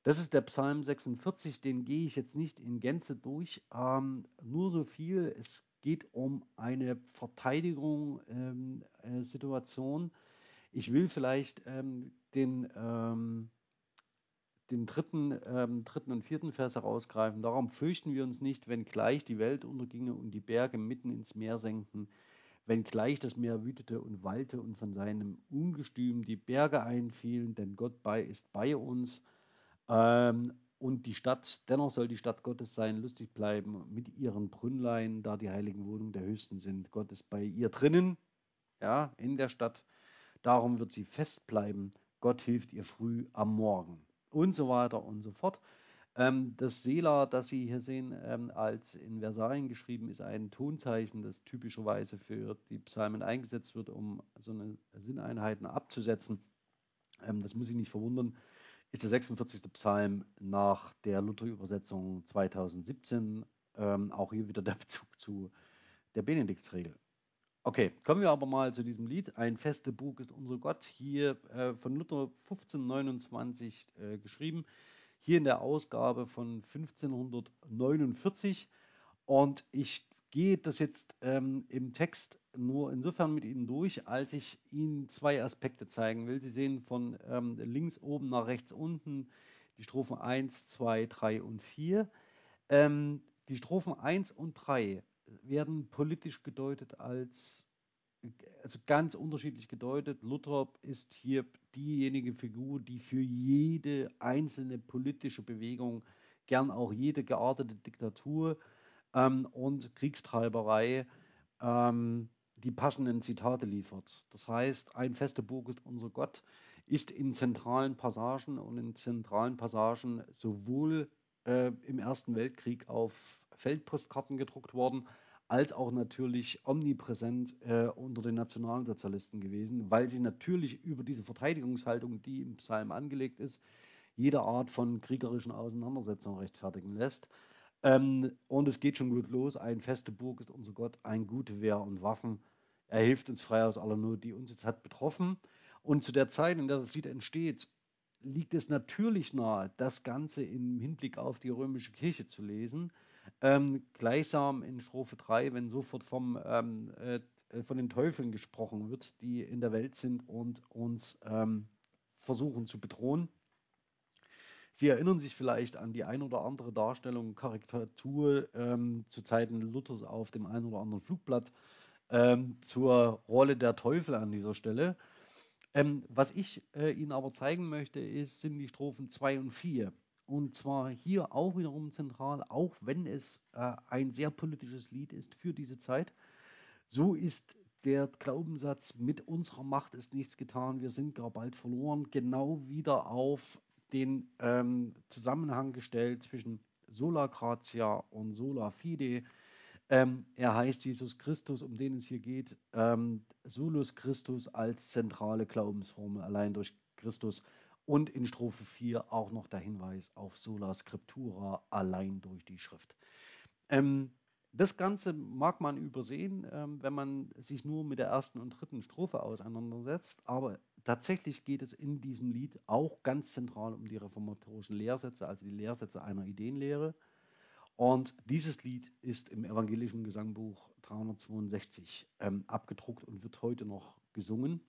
Das ist der Psalm 46, den gehe ich jetzt nicht in Gänze durch. Ähm, nur so viel, es geht um eine Verteidigungssituation. Ähm, äh, ich will vielleicht ähm, den, ähm, den dritten, ähm, dritten und vierten Vers herausgreifen. Darum fürchten wir uns nicht, wenn gleich die Welt unterginge und die Berge mitten ins Meer senken, wenn gleich das Meer wütete und wallte und von seinem Ungestüm die Berge einfielen, denn Gott bei ist bei uns. Ähm, und die Stadt, dennoch soll die Stadt Gottes sein, lustig bleiben mit ihren Brünnlein, da die heiligen Wohnungen der Höchsten sind. Gott ist bei ihr drinnen, ja, in der Stadt. Darum wird sie fest bleiben. Gott hilft ihr früh am Morgen. Und so weiter und so fort. Ähm, das Sela, das Sie hier sehen, ähm, als in Versalien geschrieben, ist ein Tonzeichen, das typischerweise für die Psalmen eingesetzt wird, um so eine Sinneinheiten abzusetzen. Ähm, das muss ich nicht verwundern. Ist der 46. Psalm nach der Luther-Übersetzung 2017. Ähm, auch hier wieder der Bezug zu der Benediktsregel. Okay, kommen wir aber mal zu diesem Lied. Ein feste Bug ist unser Gott, hier äh, von Luther 1529 äh, geschrieben hier in der Ausgabe von 1549. Und ich gehe das jetzt ähm, im Text nur insofern mit Ihnen durch, als ich Ihnen zwei Aspekte zeigen will. Sie sehen von ähm, links oben nach rechts unten die Strophen 1, 2, 3 und 4. Ähm, die Strophen 1 und 3 werden politisch gedeutet als also ganz unterschiedlich gedeutet. Luther ist hier diejenige Figur, die für jede einzelne politische Bewegung, gern auch jede geartete Diktatur ähm, und Kriegstreiberei ähm, die passenden Zitate liefert. Das heißt, ein feste Burg ist unser Gott, ist in zentralen Passagen und in zentralen Passagen sowohl äh, im Ersten Weltkrieg auf Feldpostkarten gedruckt worden, als auch natürlich omnipräsent äh, unter den Nationalsozialisten gewesen, weil sie natürlich über diese Verteidigungshaltung, die im Psalm angelegt ist, jede Art von kriegerischen Auseinandersetzung rechtfertigen lässt. Ähm, und es geht schon gut los. Ein feste Burg ist unser Gott, ein gute Wehr und Waffen. Er hilft uns frei aus aller Not, die uns jetzt hat betroffen. Und zu der Zeit, in der das Lied entsteht, liegt es natürlich nahe, das Ganze im Hinblick auf die römische Kirche zu lesen ähm, gleichsam in Strophe 3, wenn sofort vom, ähm, äh, von den Teufeln gesprochen wird, die in der Welt sind und uns ähm, versuchen zu bedrohen. Sie erinnern sich vielleicht an die ein oder andere Darstellung, Karikatur ähm, zu Zeiten Luthers auf dem ein oder anderen Flugblatt ähm, zur Rolle der Teufel an dieser Stelle. Ähm, was ich äh, Ihnen aber zeigen möchte, ist, sind die Strophen 2 und 4. Und zwar hier auch wiederum zentral, auch wenn es äh, ein sehr politisches Lied ist für diese Zeit. So ist der Glaubenssatz, mit unserer Macht ist nichts getan, wir sind gar bald verloren, genau wieder auf den ähm, Zusammenhang gestellt zwischen Sola Gratia und Sola Fide. Ähm, er heißt Jesus Christus, um den es hier geht, ähm, Solus Christus als zentrale Glaubensformel, allein durch Christus und in Strophe 4 auch noch der Hinweis auf Sola Scriptura allein durch die Schrift. Ähm, das Ganze mag man übersehen, ähm, wenn man sich nur mit der ersten und dritten Strophe auseinandersetzt, aber tatsächlich geht es in diesem Lied auch ganz zentral um die reformatorischen Lehrsätze, also die Lehrsätze einer Ideenlehre. Und dieses Lied ist im evangelischen Gesangbuch 362 ähm, abgedruckt und wird heute noch gesungen.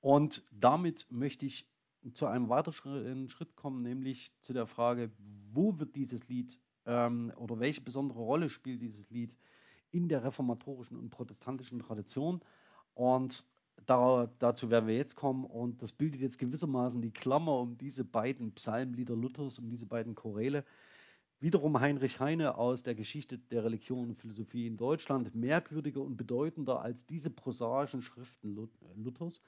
Und damit möchte ich zu einem weiteren Schritt kommen, nämlich zu der Frage, wo wird dieses Lied ähm, oder welche besondere Rolle spielt dieses Lied in der reformatorischen und protestantischen Tradition. Und da, dazu werden wir jetzt kommen. Und das bildet jetzt gewissermaßen die Klammer um diese beiden Psalmlieder Luthers, um diese beiden Choräle. Wiederum Heinrich Heine aus der Geschichte der Religion und Philosophie in Deutschland, merkwürdiger und bedeutender als diese prosaischen Schriften Luthers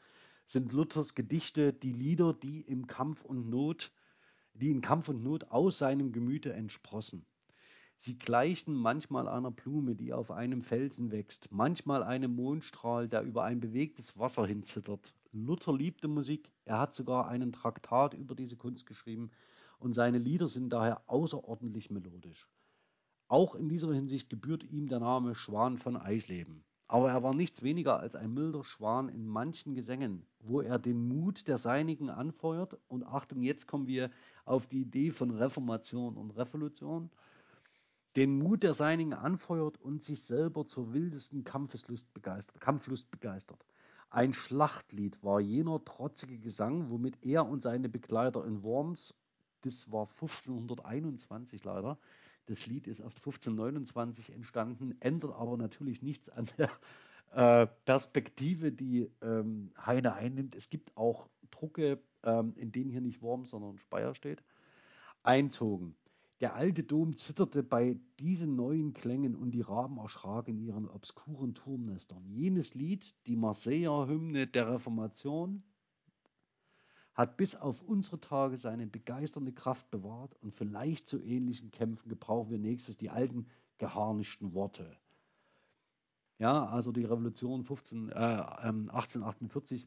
sind Luthers Gedichte die Lieder, die im Kampf und Not, die in Kampf und Not aus seinem Gemüte entsprossen. Sie gleichen manchmal einer Blume, die auf einem Felsen wächst, manchmal einem Mondstrahl, der über ein bewegtes Wasser hinzittert. Luther liebte Musik, er hat sogar einen Traktat über diese Kunst geschrieben und seine Lieder sind daher außerordentlich melodisch. Auch in dieser Hinsicht gebührt ihm der Name Schwan von Eisleben. Aber er war nichts weniger als ein milder Schwan in manchen Gesängen, wo er den Mut der Seinigen anfeuert. Und Achtung, jetzt kommen wir auf die Idee von Reformation und Revolution. Den Mut der Seinigen anfeuert und sich selber zur wildesten Kampfeslust begeistert, Kampflust begeistert. Ein Schlachtlied war jener trotzige Gesang, womit er und seine Begleiter in Worms, das war 1521 leider, das Lied ist erst 1529 entstanden, ändert aber natürlich nichts an der äh, Perspektive, die ähm, Heine einnimmt. Es gibt auch Drucke, ähm, in denen hier nicht Worms, sondern Speyer steht. einzogen. Der alte Dom zitterte bei diesen neuen Klängen und die Raben erschraken in ihren obskuren Turmnestern. Jenes Lied, die Marseiller Hymne der Reformation, hat bis auf unsere Tage seine begeisternde Kraft bewahrt und vielleicht zu ähnlichen Kämpfen gebrauchen wir nächstes die alten geharnischten Worte. Ja, also die Revolution 15, äh, 1848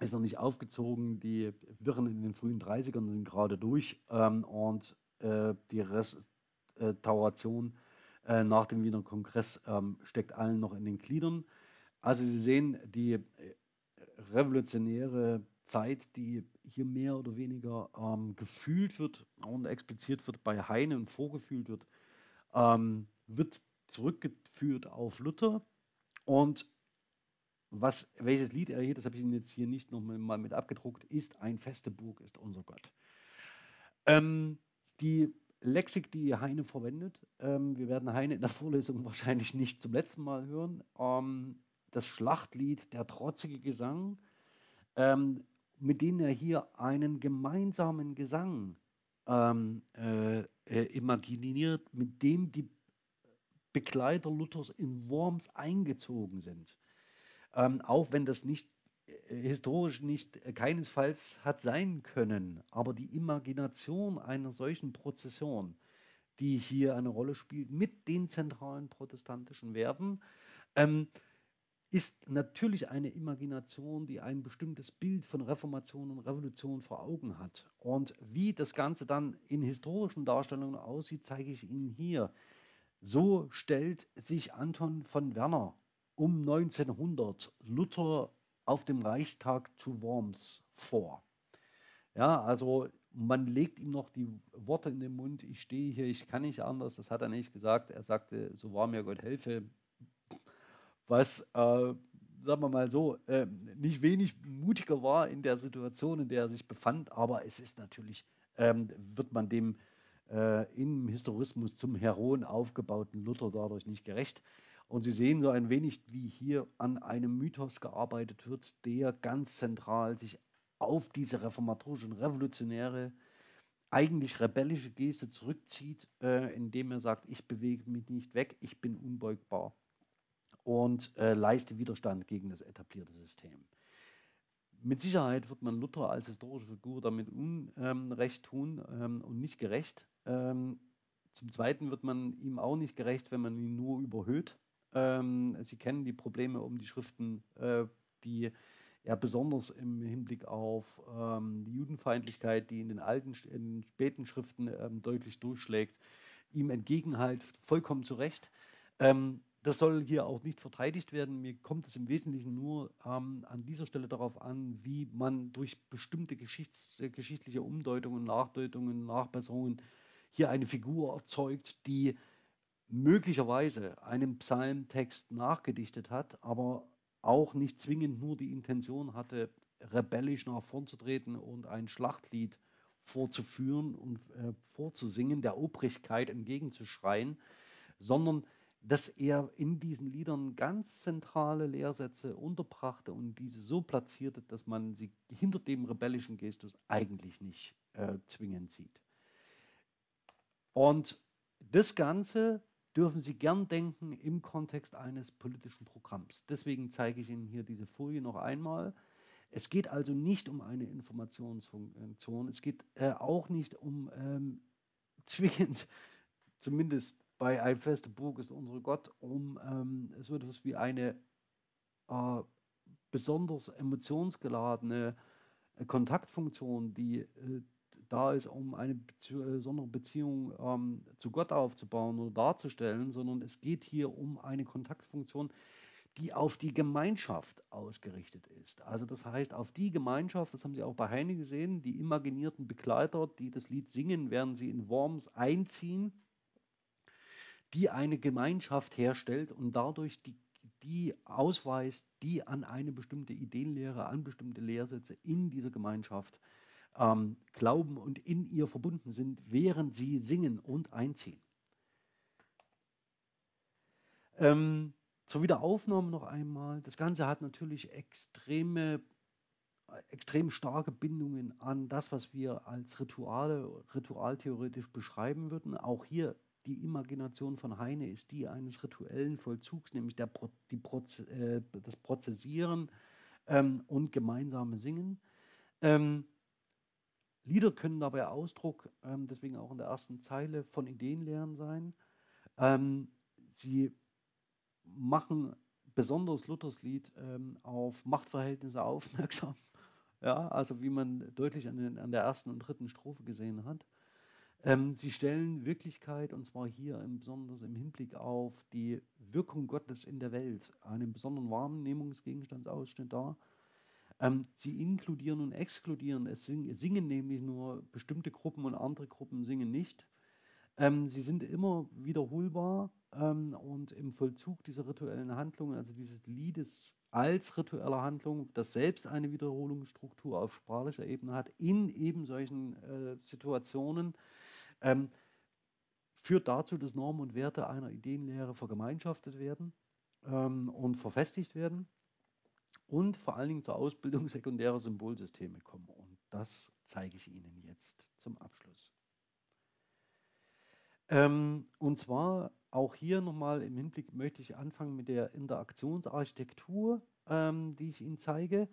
ist noch nicht aufgezogen, die Wirren in den frühen 30ern sind gerade durch ähm, und äh, die Restauration äh, nach dem Wiener Kongress ähm, steckt allen noch in den Gliedern. Also Sie sehen, die äh, revolutionäre Zeit, die hier mehr oder weniger ähm, gefühlt wird und expliziert wird bei Heine und vorgefühlt wird, ähm, wird zurückgeführt auf Luther. Und was, welches Lied er hier, das habe ich Ihnen jetzt hier nicht nochmal mit abgedruckt, ist ein feste Burg, ist unser Gott. Ähm, die Lexik, die Heine verwendet, ähm, wir werden Heine in der Vorlesung wahrscheinlich nicht zum letzten Mal hören. Ähm, das Schlachtlied, der trotzige Gesang, ähm, mit dem er hier einen gemeinsamen Gesang ähm, äh, äh, imaginiert, mit dem die Begleiter Luthers in Worms eingezogen sind. Ähm, auch wenn das nicht historisch nicht äh, keinesfalls hat sein können, aber die Imagination einer solchen Prozession, die hier eine Rolle spielt mit den zentralen protestantischen Werten, ähm, ist natürlich eine Imagination, die ein bestimmtes Bild von Reformation und Revolution vor Augen hat. Und wie das Ganze dann in historischen Darstellungen aussieht, zeige ich Ihnen hier. So stellt sich Anton von Werner um 1900 Luther auf dem Reichstag zu Worms vor. Ja, also man legt ihm noch die Worte in den Mund, ich stehe hier, ich kann nicht anders, das hat er nicht gesagt. Er sagte, so wahr mir Gott helfe, was, äh, sagen wir mal so, äh, nicht wenig mutiger war in der Situation, in der er sich befand, aber es ist natürlich, ähm, wird man dem äh, im Historismus zum Heroen aufgebauten Luther dadurch nicht gerecht. Und Sie sehen so ein wenig, wie hier an einem Mythos gearbeitet wird, der ganz zentral sich auf diese reformatorische und revolutionäre, eigentlich rebellische Geste zurückzieht, äh, indem er sagt, ich bewege mich nicht weg, ich bin unbeugbar und äh, leiste Widerstand gegen das etablierte System. Mit Sicherheit wird man Luther als historische Figur damit Unrecht tun ähm, und nicht gerecht. Ähm, zum Zweiten wird man ihm auch nicht gerecht, wenn man ihn nur überhöht. Ähm, Sie kennen die Probleme um die Schriften, äh, die er besonders im Hinblick auf ähm, die Judenfeindlichkeit, die in den alten, in den späten Schriften ähm, deutlich durchschlägt, ihm entgegenhalt, vollkommen zu Recht. Ähm, das soll hier auch nicht verteidigt werden. Mir kommt es im Wesentlichen nur ähm, an dieser Stelle darauf an, wie man durch bestimmte Geschichts-, geschichtliche Umdeutungen, Nachdeutungen, Nachbesserungen hier eine Figur erzeugt, die möglicherweise einen Psalmtext nachgedichtet hat, aber auch nicht zwingend nur die Intention hatte, rebellisch nach vorn zu treten und ein Schlachtlied vorzuführen und äh, vorzusingen, der Obrigkeit entgegenzuschreien, sondern dass er in diesen Liedern ganz zentrale Lehrsätze unterbrachte und diese so platzierte, dass man sie hinter dem rebellischen Gestus eigentlich nicht äh, zwingend sieht. Und das Ganze dürfen Sie gern denken im Kontext eines politischen Programms. Deswegen zeige ich Ihnen hier diese Folie noch einmal. Es geht also nicht um eine Informationsfunktion. Es geht äh, auch nicht um ähm, zwingend, zumindest bei Ein feste Burg ist unsere Gott, um ähm, so etwas wie eine äh, besonders emotionsgeladene äh, Kontaktfunktion, die äh, da ist, um eine besondere Beziehung ähm, zu Gott aufzubauen oder darzustellen, sondern es geht hier um eine Kontaktfunktion, die auf die Gemeinschaft ausgerichtet ist. Also das heißt, auf die Gemeinschaft, das haben Sie auch bei Heine gesehen, die imaginierten Begleiter, die das Lied singen, während sie in Worms einziehen, die eine Gemeinschaft herstellt und dadurch die, die ausweist, die an eine bestimmte Ideenlehre, an bestimmte Lehrsätze in dieser Gemeinschaft ähm, glauben und in ihr verbunden sind, während sie singen und einziehen. Ähm, zur Wiederaufnahme noch einmal. Das Ganze hat natürlich extreme, extrem starke Bindungen an das, was wir als Rituale, ritualtheoretisch beschreiben würden. Auch hier die Imagination von Heine ist die eines rituellen Vollzugs, nämlich der, die Proze äh, das Prozessieren ähm, und gemeinsame Singen. Ähm, Lieder können dabei Ausdruck, ähm, deswegen auch in der ersten Zeile, von Ideenlehren sein. Ähm, sie machen besonders Luthers Lied ähm, auf Machtverhältnisse aufmerksam. Ja, also wie man deutlich an, den, an der ersten und dritten Strophe gesehen hat. Ähm, sie stellen Wirklichkeit, und zwar hier im, besonders im Hinblick auf die Wirkung Gottes in der Welt, einen besonderen Wahrnehmungsgegenstandsausschnitt dar. Ähm, sie inkludieren und exkludieren, es singen, singen nämlich nur bestimmte Gruppen und andere Gruppen singen nicht. Ähm, sie sind immer wiederholbar ähm, und im Vollzug dieser rituellen Handlungen, also dieses Liedes als rituelle Handlung, das selbst eine Wiederholungsstruktur auf sprachlicher Ebene hat, in eben solchen äh, Situationen, ähm, führt dazu, dass Normen und Werte einer Ideenlehre vergemeinschaftet werden ähm, und verfestigt werden und vor allen Dingen zur Ausbildung sekundärer Symbolsysteme kommen. Und das zeige ich Ihnen jetzt zum Abschluss. Ähm, und zwar auch hier nochmal im Hinblick möchte ich anfangen mit der Interaktionsarchitektur, ähm, die ich Ihnen zeige.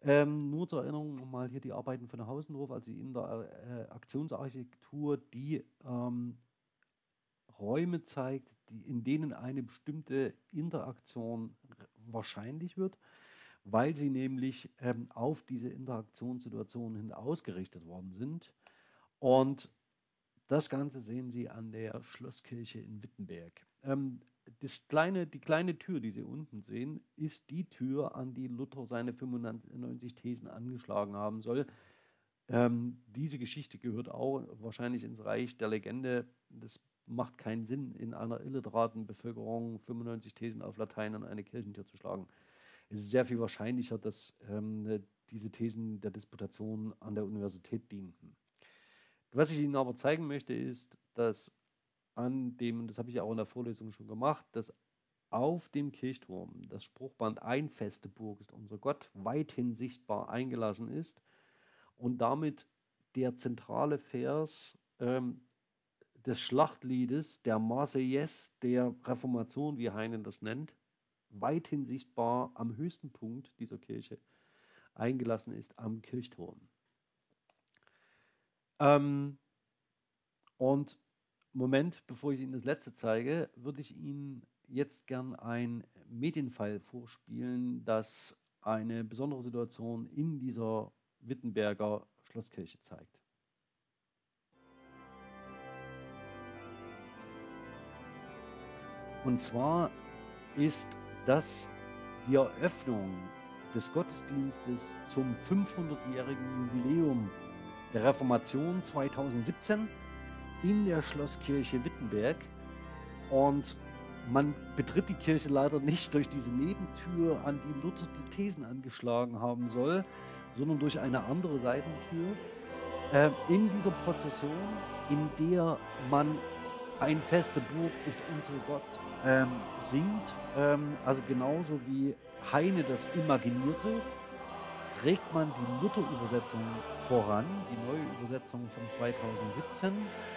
Ähm, nur zur Erinnerung nochmal hier die Arbeiten von Hausendorf, also die Interaktionsarchitektur, die ähm, Räume zeigt, die, in denen eine bestimmte Interaktion wahrscheinlich wird weil sie nämlich ähm, auf diese Interaktionssituationen hin ausgerichtet worden sind. Und das Ganze sehen Sie an der Schlosskirche in Wittenberg. Ähm, das kleine, die kleine Tür, die Sie unten sehen, ist die Tür, an die Luther seine 95 Thesen angeschlagen haben soll. Ähm, diese Geschichte gehört auch wahrscheinlich ins Reich der Legende. Das macht keinen Sinn, in einer illiteraten Bevölkerung 95 Thesen auf Latein an eine Kirchentür zu schlagen es ist sehr viel wahrscheinlicher, dass ähm, diese Thesen der Disputation an der Universität dienten. Was ich Ihnen aber zeigen möchte, ist, dass an dem, das habe ich auch in der Vorlesung schon gemacht, dass auf dem Kirchturm das Spruchband Ein feste Burg ist unser Gott weithin sichtbar eingelassen ist und damit der zentrale Vers ähm, des Schlachtliedes, der Marseillaise der Reformation, wie Heinen das nennt, weithin sichtbar am höchsten Punkt dieser Kirche eingelassen ist, am Kirchturm. Ähm, und Moment, bevor ich Ihnen das letzte zeige, würde ich Ihnen jetzt gern ein Medienfile vorspielen, das eine besondere Situation in dieser Wittenberger Schlosskirche zeigt. Und zwar ist dass die Eröffnung des Gottesdienstes zum 500-jährigen Jubiläum der Reformation 2017 in der Schlosskirche Wittenberg und man betritt die Kirche leider nicht durch diese Nebentür, an die Luther die Thesen angeschlagen haben soll, sondern durch eine andere Seitentür. Äh, in dieser Prozession, in der man ein feste Burg ist unser Gott ähm, singt, ähm, also genauso wie Heine das imaginierte, trägt man die Luther-Übersetzung voran, die neue Übersetzung von 2017.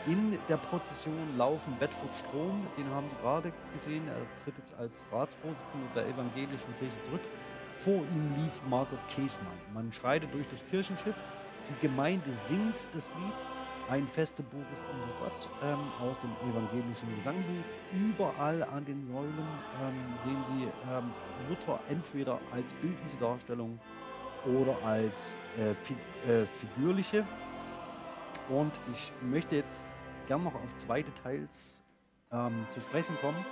In der Prozession laufen Bedford Strom, den haben Sie gerade gesehen, er tritt jetzt als Ratsvorsitzender der evangelischen Kirche zurück. Vor ihm lief Margot Käsmann. Man schreitet durch das Kirchenschiff, die Gemeinde singt das Lied ein feste Buch ist unser Gott ähm, aus dem evangelischen Gesangbuch. Überall an den Säulen ähm, sehen Sie ähm, Luther entweder als bildliche Darstellung oder als äh, fi äh, figürliche. Und ich möchte jetzt gern noch auf zwei Details ähm, zu sprechen kommen.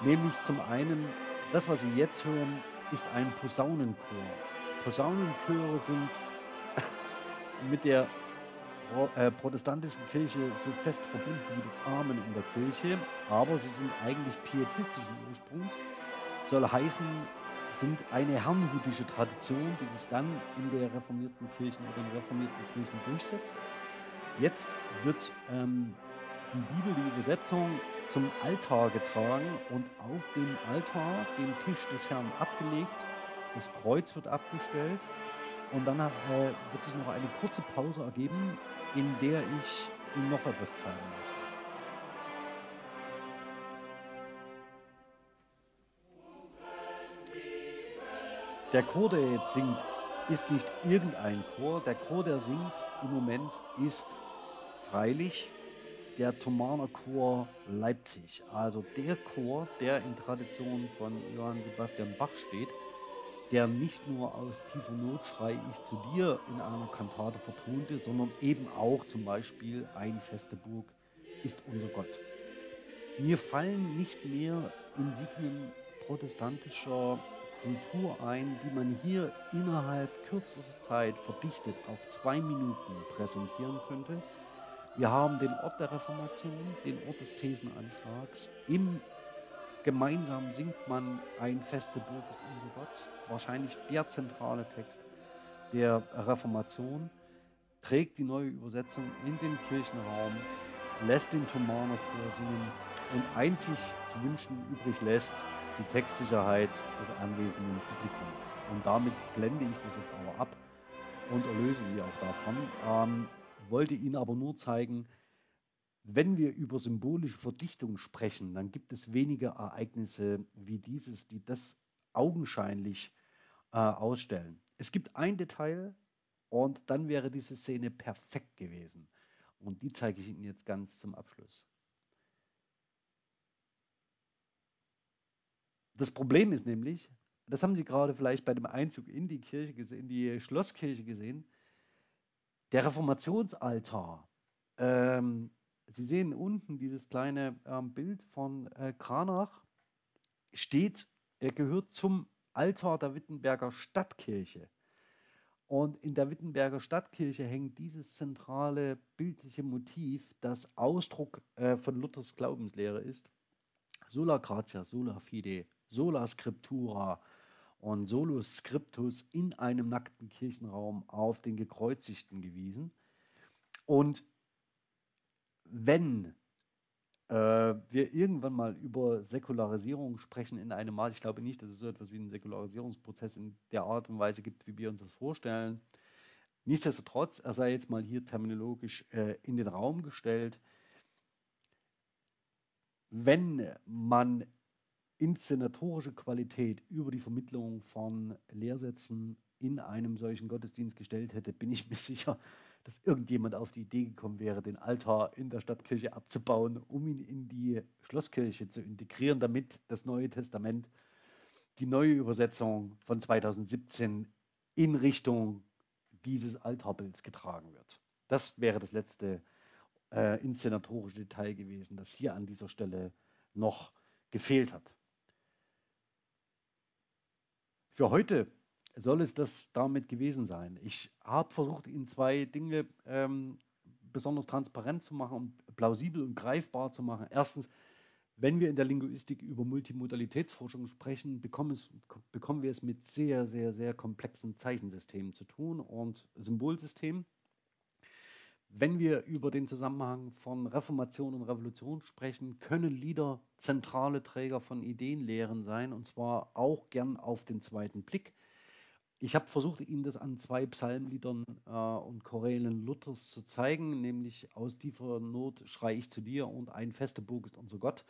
Nämlich zum einen, das, was Sie jetzt hören, ist ein Posaunenchor. Posaunenchöre sind mit der protestantischen Kirche so fest verbunden wie das Amen in der Kirche, aber sie sind eigentlich pietistischen Ursprungs. Soll heißen, sind eine herrnhutische Tradition, die sich dann in der reformierten Kirchen oder in reformierten Kirchen durchsetzt. Jetzt wird ähm, die Bibel, die Übersetzung, zum Altar getragen und auf dem Altar, dem Tisch des Herrn abgelegt, das Kreuz wird abgestellt Und danach äh, wird sich noch eine kurze Pause ergeben, in der ich Ihnen noch etwas zeigen möchte. Der Chor, der jetzt singt, ist nicht irgendein Chor. Der Chor, der singt im Moment, ist freilich der Thomaner Chor Leipzig. Also der Chor, der in Tradition von Johann Sebastian Bach steht, der nicht nur aus tiefer Not schrei ich zu dir in einer Kantate vertonte, sondern eben auch zum Beispiel Ein feste Burg ist unser Gott. Mir fallen nicht mehr Insignien protestantischer Kultur ein, die man hier innerhalb kürzester Zeit verdichtet auf zwei Minuten präsentieren könnte. Wir haben den Ort der Reformation, den Ort des Thesenanschlags. Im gemeinsam singt man Ein feste Burg ist unser Gott, wahrscheinlich der zentrale Text der Reformation, trägt die neue Übersetzung in den Kirchenraum, lässt den Thomaner vorsingen und einzig zu wünschen übrig lässt die Textsicherheit des anwesenden Publikums. Und damit blende ich das jetzt aber ab und erlöse Sie auch davon. Ähm, wollte Ihnen aber nur zeigen, wenn wir über symbolische Verdichtung sprechen, dann gibt es wenige Ereignisse wie dieses, die das augenscheinlich äh, ausstellen. Es gibt ein Detail und dann wäre diese Szene perfekt gewesen. Und die zeige ich Ihnen jetzt ganz zum Abschluss. Das Problem ist nämlich, das haben Sie gerade vielleicht bei dem Einzug in die Kirche gesehen, in die Schlosskirche gesehen, der Reformationsaltar. Ähm, Sie sehen unten dieses kleine ähm, Bild von äh, Kranach, steht, er gehört zum Altar der Wittenberger Stadtkirche. Und in der Wittenberger Stadtkirche hängt dieses zentrale bildliche Motiv, das Ausdruck äh, von Luthers Glaubenslehre ist. Sola gratia, sola fide, sola scriptura und solus scriptus in einem nackten Kirchenraum auf den Gekreuzigten gewiesen. Und wenn äh, wir irgendwann mal über Säkularisierung sprechen in einem Maß, ich glaube nicht, dass es so etwas wie einen Säkularisierungsprozess in der Art und Weise gibt, wie wir uns das vorstellen. Nichtsdestotrotz, er sei jetzt mal hier terminologisch äh, in den Raum gestellt, wenn man inszenatorische Qualität über die Vermittlung von Lehrsätzen in einem solchen Gottesdienst gestellt hätte, bin ich mir sicher, dass irgendjemand auf die Idee gekommen wäre, den Altar in der Stadtkirche abzubauen, um ihn in die Schlosskirche zu integrieren, damit das Neue Testament, die neue Übersetzung von 2017 in Richtung dieses Altarbilds getragen wird. Das wäre das letzte äh, inszenatorische Detail gewesen, das hier an dieser Stelle noch gefehlt hat. Für heute soll es das damit gewesen sein. Ich habe versucht, Ihnen zwei Dinge ähm, besonders transparent zu machen und plausibel und greifbar zu machen. Erstens, wenn wir in der Linguistik über Multimodalitätsforschung sprechen, bekommen, es, bekommen wir es mit sehr, sehr, sehr komplexen Zeichensystemen zu tun und Symbolsystemen. Wenn wir über den Zusammenhang von Reformation und Revolution sprechen, können Lieder zentrale Träger von Ideenlehren sein, und zwar auch gern auf den zweiten Blick. Ich habe versucht, Ihnen das an zwei Psalmliedern äh, und Chorälen Luthers zu zeigen, nämlich aus tiefer Not schrei ich zu dir und ein feste Burg ist unser Gott.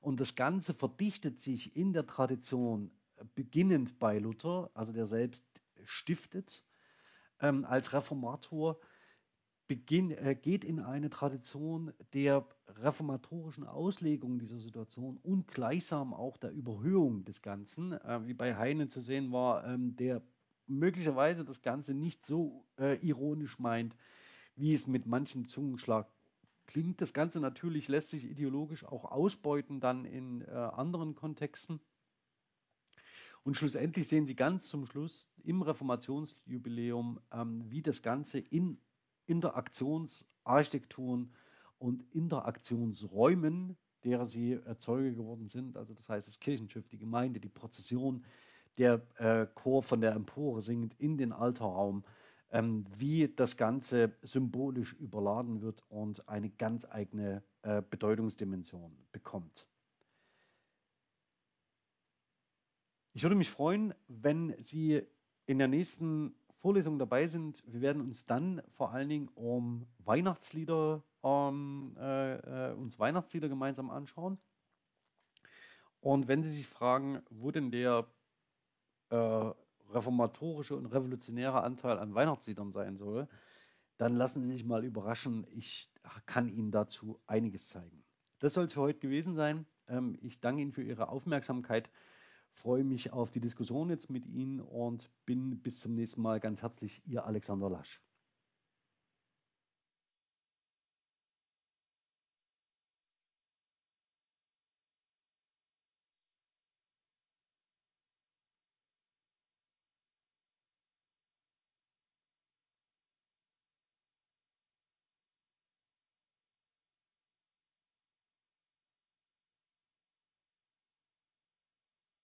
Und das Ganze verdichtet sich in der Tradition, beginnend bei Luther, also der selbst stiftet ähm, als Reformator, beginn, äh, geht in eine Tradition der reformatorischen Auslegung dieser Situation und gleichsam auch der Überhöhung des Ganzen, äh, wie bei Heine zu sehen war, ähm, der möglicherweise das Ganze nicht so äh, ironisch meint, wie es mit manchen Zungenschlag klingt. Das Ganze natürlich lässt sich ideologisch auch ausbeuten dann in äh, anderen Kontexten. Und schlussendlich sehen Sie ganz zum Schluss im Reformationsjubiläum, ähm, wie das Ganze in Interaktionsarchitekturen und Interaktionsräumen, derer sie Erzeuger geworden sind. Also das heißt das Kirchenschiff, die Gemeinde, die Prozession, der äh, Chor von der Empore singend in den Altarraum, ähm, wie das Ganze symbolisch überladen wird und eine ganz eigene äh, Bedeutungsdimension bekommt. Ich würde mich freuen, wenn Sie in der nächsten Vorlesungen dabei sind. Wir werden uns dann vor allen Dingen um Weihnachtslieder, ähm, äh, äh, uns Weihnachtslieder gemeinsam anschauen. Und wenn Sie sich fragen, wo denn der äh, reformatorische und revolutionäre Anteil an Weihnachtsliedern sein soll, dann lassen Sie sich mal überraschen. Ich kann Ihnen dazu einiges zeigen. Das soll es für heute gewesen sein. Ähm, ich danke Ihnen für Ihre Aufmerksamkeit, freue mich auf die Diskussion jetzt mit Ihnen und bin bis zum nächsten Mal ganz herzlich Ihr Alexander Lasch.